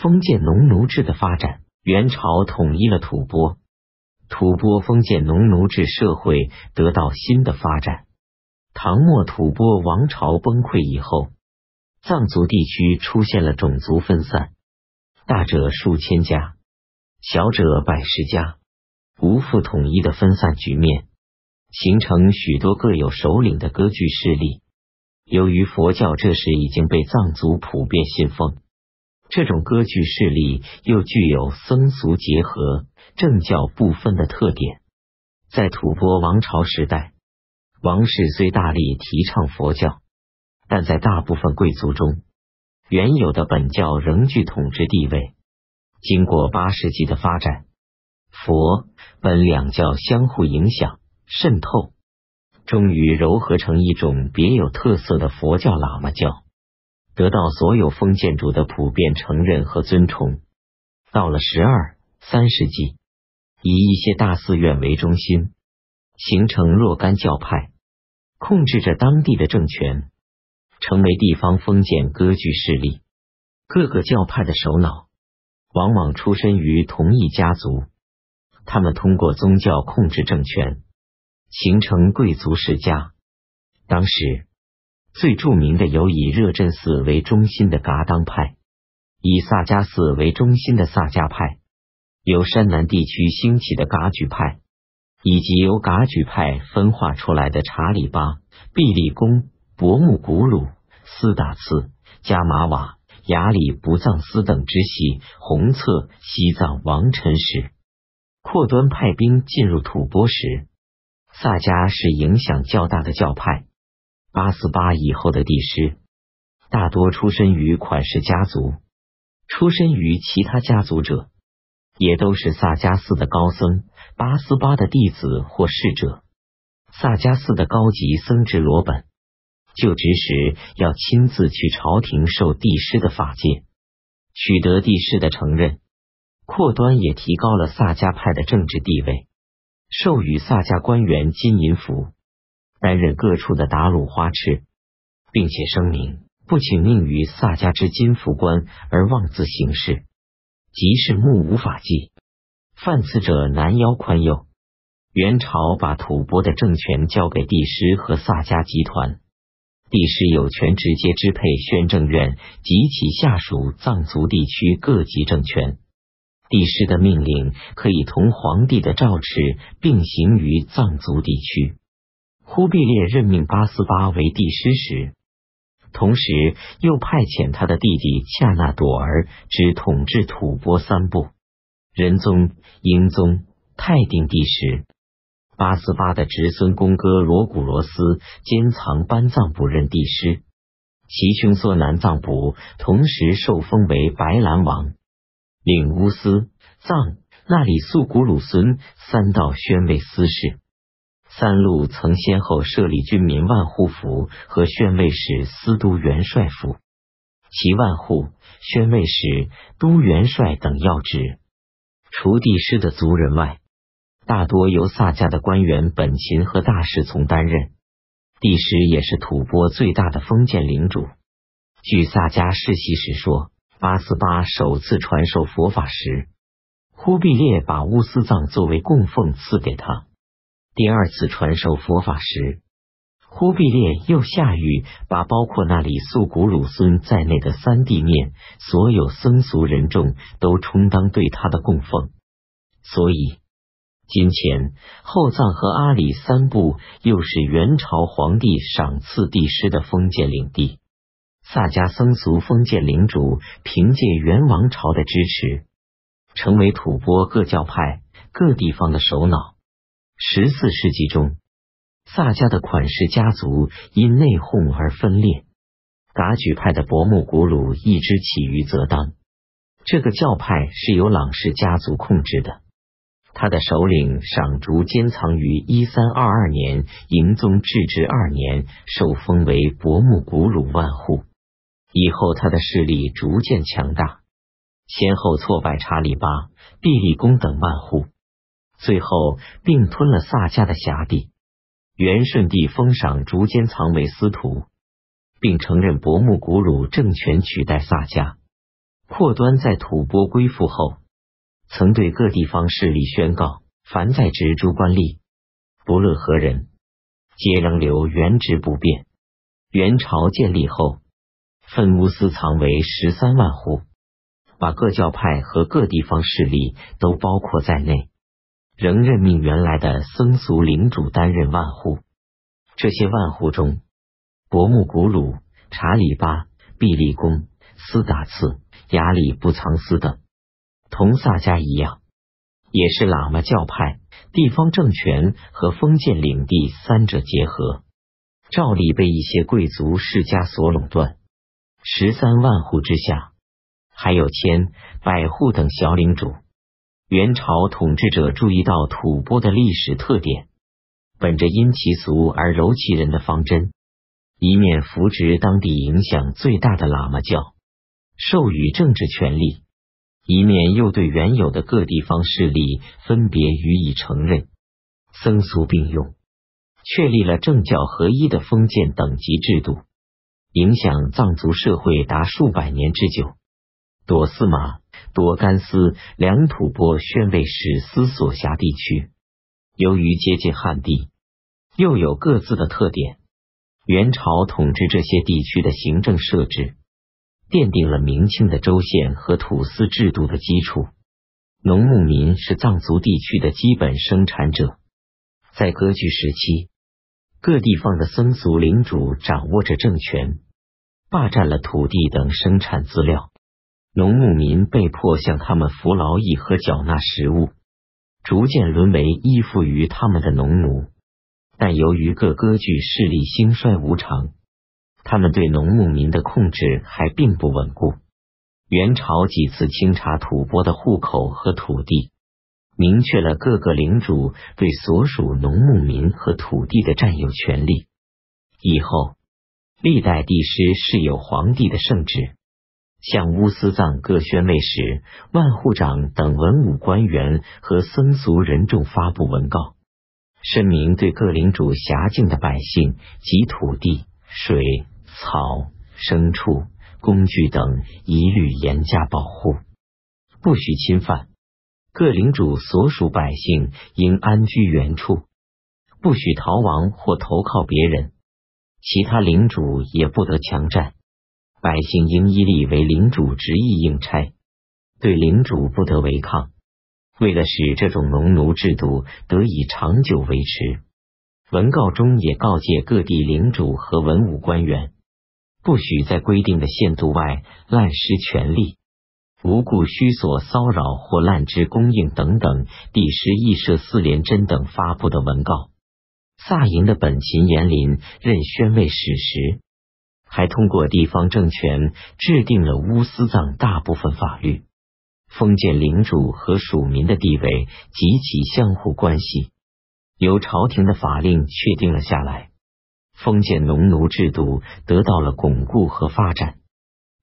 封建农奴制的发展，元朝统一了吐蕃，吐蕃封建农奴制社会得到新的发展。唐末吐蕃王朝崩溃以后，藏族地区出现了种族分散，大者数千家，小者百十家，无复统一的分散局面，形成许多各有首领的割据势力。由于佛教这时已经被藏族普遍信奉，这种割据势力又具有僧俗结合、政教不分的特点。在吐蕃王朝时代，王室虽大力提倡佛教，但在大部分贵族中，原有的本教仍具统治地位。经过八世纪的发展，佛本两教相互影响、渗透。终于糅合成一种别有特色的佛教喇嘛教，得到所有封建主的普遍承认和尊崇。到了十二三世纪，以一些大寺院为中心，形成若干教派，控制着当地的政权，成为地方封建割据势力。各个教派的首脑往往出身于同一家族，他们通过宗教控制政权。形成贵族世家。当时最著名的有以热振寺为中心的噶当派，以萨迦寺为中心的萨迦派，由山南地区兴起的噶举派，以及由噶举派分化出来的查理巴、毕利公、博木古鲁、斯达次、加玛瓦、雅里不藏斯等支系，红策西藏王臣时，阔端派兵进入吐蕃时。萨迦是影响较大的教派。八思巴以后的帝师大多出身于款氏家族，出身于其他家族者也都是萨迦寺的高僧、八思巴的弟子或侍者。萨迦寺的高级僧职罗本就职时要亲自去朝廷受帝师的法戒，取得帝师的承认。扩端也提高了萨迦派的政治地位。授予萨迦官员金银符，担任各处的达鲁花赤，并且声明不请命于萨迦之金符官而妄自行事，即是目无法纪，犯此者难邀宽宥。元朝把吐蕃的政权交给帝师和萨迦集团，帝师有权直接支配宣政院及其下属藏族地区各级政权。帝师的命令可以同皇帝的诏敕并行于藏族地区。忽必烈任命八思巴为帝师时，同时又派遣他的弟弟恰那朵儿之统治吐蕃三部：仁宗、英宗、泰定帝时。八思巴的侄孙公哥罗古罗斯兼藏班藏部任帝师，其兄缩南藏部同时受封为白兰王。领乌斯、藏、那里素古鲁孙三道宣慰司事，三路曾先后设立军民万户府和宣慰使司都元帅府，其万户、宣慰使、都元帅等要职，除帝师的族人外，大多由萨迦的官员本勤和大侍从担任。帝师也是吐蕃最大的封建领主。据萨迦世袭史说。八思巴首次传授佛法时，忽必烈把乌斯藏作为供奉赐给他；第二次传授佛法时，忽必烈又下谕把包括那里素古鲁孙在内的三地面所有僧俗人众都充当对他的供奉。所以，金钱、后藏和阿里三部又是元朝皇帝赏赐帝师的封建领地。萨迦僧俗封建领主凭借元王朝的支持，成为吐蕃各教派各地方的首脑。十四世纪中，萨迦的款氏家族因内讧而分裂。噶举派的伯木古鲁一支起于泽当，这个教派是由朗氏家族控制的。他的首领赏竹坚藏于一三二二年，迎宗至治二年，受封为伯木古鲁万户。以后，他的势力逐渐强大，先后挫败查理巴、毕利公等万户，最后并吞了萨迦的辖地。元顺帝封赏竹间藏为司徒，并承认伯木古鲁政权取代萨迦。阔端在吐蕃归附后，曾对各地方势力宣告：凡在职诸官吏，不论何人，皆仍留原职不变。元朝建立后，分乌司藏为十三万户，把各教派和各地方势力都包括在内，仍任命原来的僧俗领主担任万户。这些万户中，博木古鲁、查理巴、毕利公、斯达次。雅里布藏斯等，同萨迦一样，也是喇嘛教派、地方政权和封建领地三者结合，照例被一些贵族世家所垄断。十三万户之下，还有千百户等小领主。元朝统治者注意到吐蕃的历史特点，本着因其俗而柔其人的方针，一面扶植当地影响最大的喇嘛教。授予政治权利，一面又对原有的各地方势力分别予以承认，僧俗并用，确立了政教合一的封建等级制度，影响藏族社会达数百年之久。朵斯马、朵甘斯两吐蕃宣慰使司所辖地区，由于接近汉地，又有各自的特点。元朝统治这些地区的行政设置。奠定了明清的州县和土司制度的基础。农牧民是藏族地区的基本生产者。在割据时期，各地方的僧俗领主掌握着政权，霸占了土地等生产资料。农牧民被迫向他们服劳役和缴纳食物，逐渐沦为依附于他们的农奴。但由于各割据势力兴衰无常。他们对农牧民的控制还并不稳固。元朝几次清查吐蕃的户口和土地，明确了各个领主对所属农牧民和土地的占有权利。以后，历代帝师是有皇帝的圣旨，向乌斯藏各宣慰使、万户长等文武官员和僧俗人众发布文告，声明对各领主辖境的百姓及土地、水。草、牲畜、工具等一律严加保护，不许侵犯。各领主所属百姓应安居原处，不许逃亡或投靠别人。其他领主也不得强占。百姓应依立为领主执意应差，对领主不得违抗。为了使这种农奴制度得以长久维持，文告中也告诫各地领主和文武官员。不许在规定的限度外滥施权力，无故虚索骚扰或滥之供应等等。第十义社四连真等发布的文告，萨营的本勤延林任宣慰使时，还通过地方政权制定了乌斯藏大部分法律，封建领主和属民的地位及其相互关系，由朝廷的法令确定了下来。封建农奴制度得到了巩固和发展。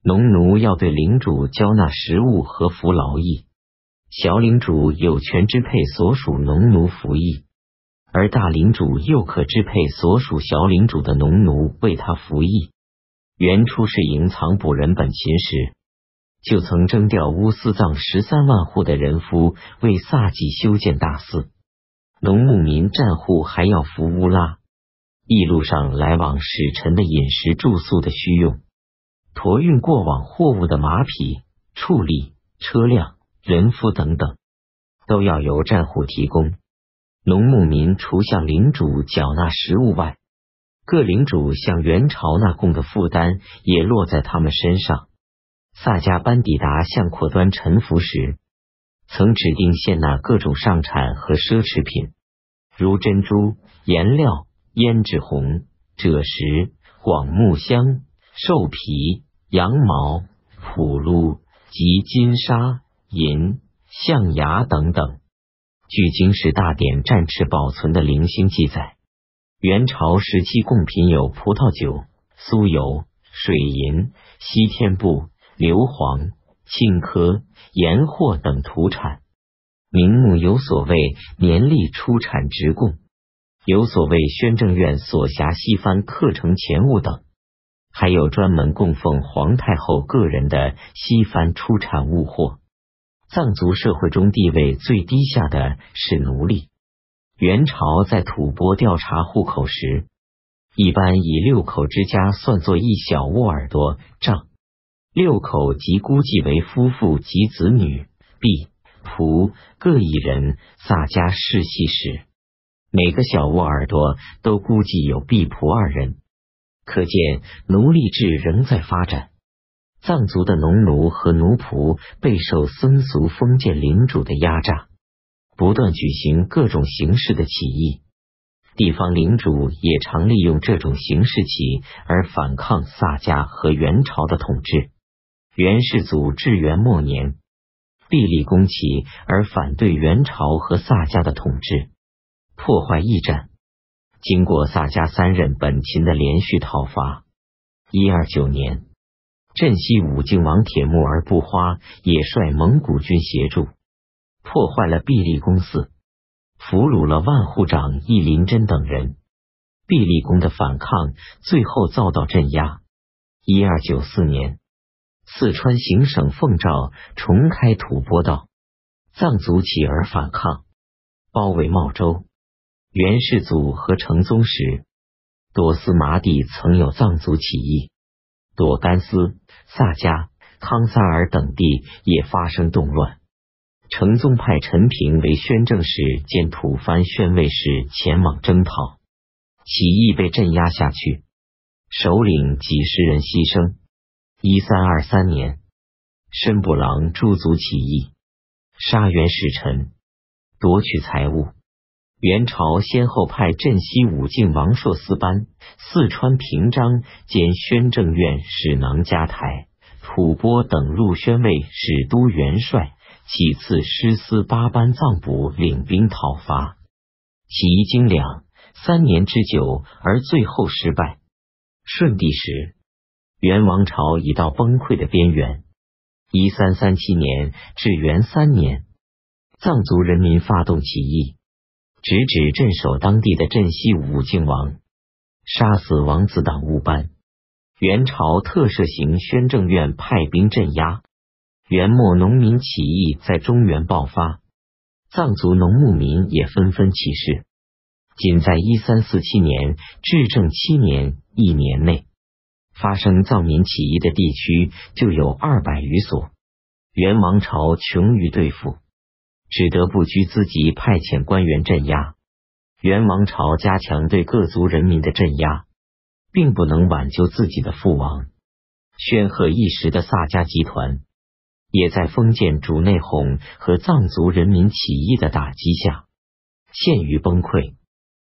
农奴要对领主交纳食物和服劳役，小领主有权支配所属农奴服役，而大领主又可支配所属小领主的农奴为他服役。元初是营藏捕人本勤时，就曾征调乌斯藏十三万户的人夫为萨吉修建大寺，农牧民占户还要服乌拉。一路上来往使臣的饮食住宿的需用，驮运过往货物的马匹、畜力、车辆、人夫等等，都要由战户提供。农牧民除向领主缴纳食物外，各领主向元朝纳贡的负担也落在他们身上。萨迦班底达向阔端臣服时，曾指定献纳各种上产和奢侈品，如珍珠、颜料。胭脂红、赭石、广木香、兽皮、羊毛、普鹿及金沙、银、象牙等等。据《经史大典》战赤保存的零星记载，元朝时期贡品有葡萄酒、酥油、水银、西天布、硫磺、青稞、盐货等土产。名目有所谓年历出产直贡。有所谓宣政院所辖西番课程钱物等，还有专门供奉皇太后个人的西番出产物货。藏族社会中地位最低下的是奴隶。元朝在吐蕃调查户口时，一般以六口之家算作一小窝耳朵丈，六口即估计为夫妇及子女、婢仆各一人，萨家世系时，每个小窝耳朵都估计有婢仆二人。可见奴隶制仍在发展，藏族的农奴和奴仆备受僧俗封建领主的压榨，不断举行各种形式的起义。地方领主也常利用这种形式起而反抗萨迦和元朝的统治。元世祖至元末年，毕立攻起而反对元朝和萨迦的统治，破坏驿站。经过萨迦三任本勤的连续讨伐，一二九年，镇西武靖王铁木儿不花也率蒙古军协助，破坏了毕立公寺，俘虏了万户长易林真等人。毕立公的反抗最后遭到镇压。一二九四年，四川行省奉诏重开吐蕃道，藏族起而反抗，包围茂州。元世祖和成宗时，朵斯麻地曾有藏族起义，朵甘斯、萨迦、康萨尔等地也发生动乱。成宗派陈平为宣政使兼吐蕃宣慰使前往征讨，起义被镇压下去，首领几十人牺牲。一三二三年，申布朗驻足起义，杀元使臣，夺取财物。元朝先后派镇西武靖王硕斯班、四川平章兼宣政院使囊加台、吐蕃等入宣慰使都元帅，几次师司八班藏卜领兵讨伐，起义经两三年之久，而最后失败。顺帝时，元王朝已到崩溃的边缘。一三三七年至元三年，藏族人民发动起义。直指镇守当地的镇西武靖王，杀死王子党务班。元朝特赦行宣政院派兵镇压。元末农民起义在中原爆发，藏族农牧民也纷纷起事。仅在一三四七年至正七年一年内，发生藏民起义的地区就有二百余所。元王朝穷于对付。只得不拘自己派遣官员镇压。元王朝加强对各族人民的镇压，并不能挽救自己的父王。宣赫一时的萨迦集团，也在封建主内讧和藏族人民起义的打击下，陷于崩溃。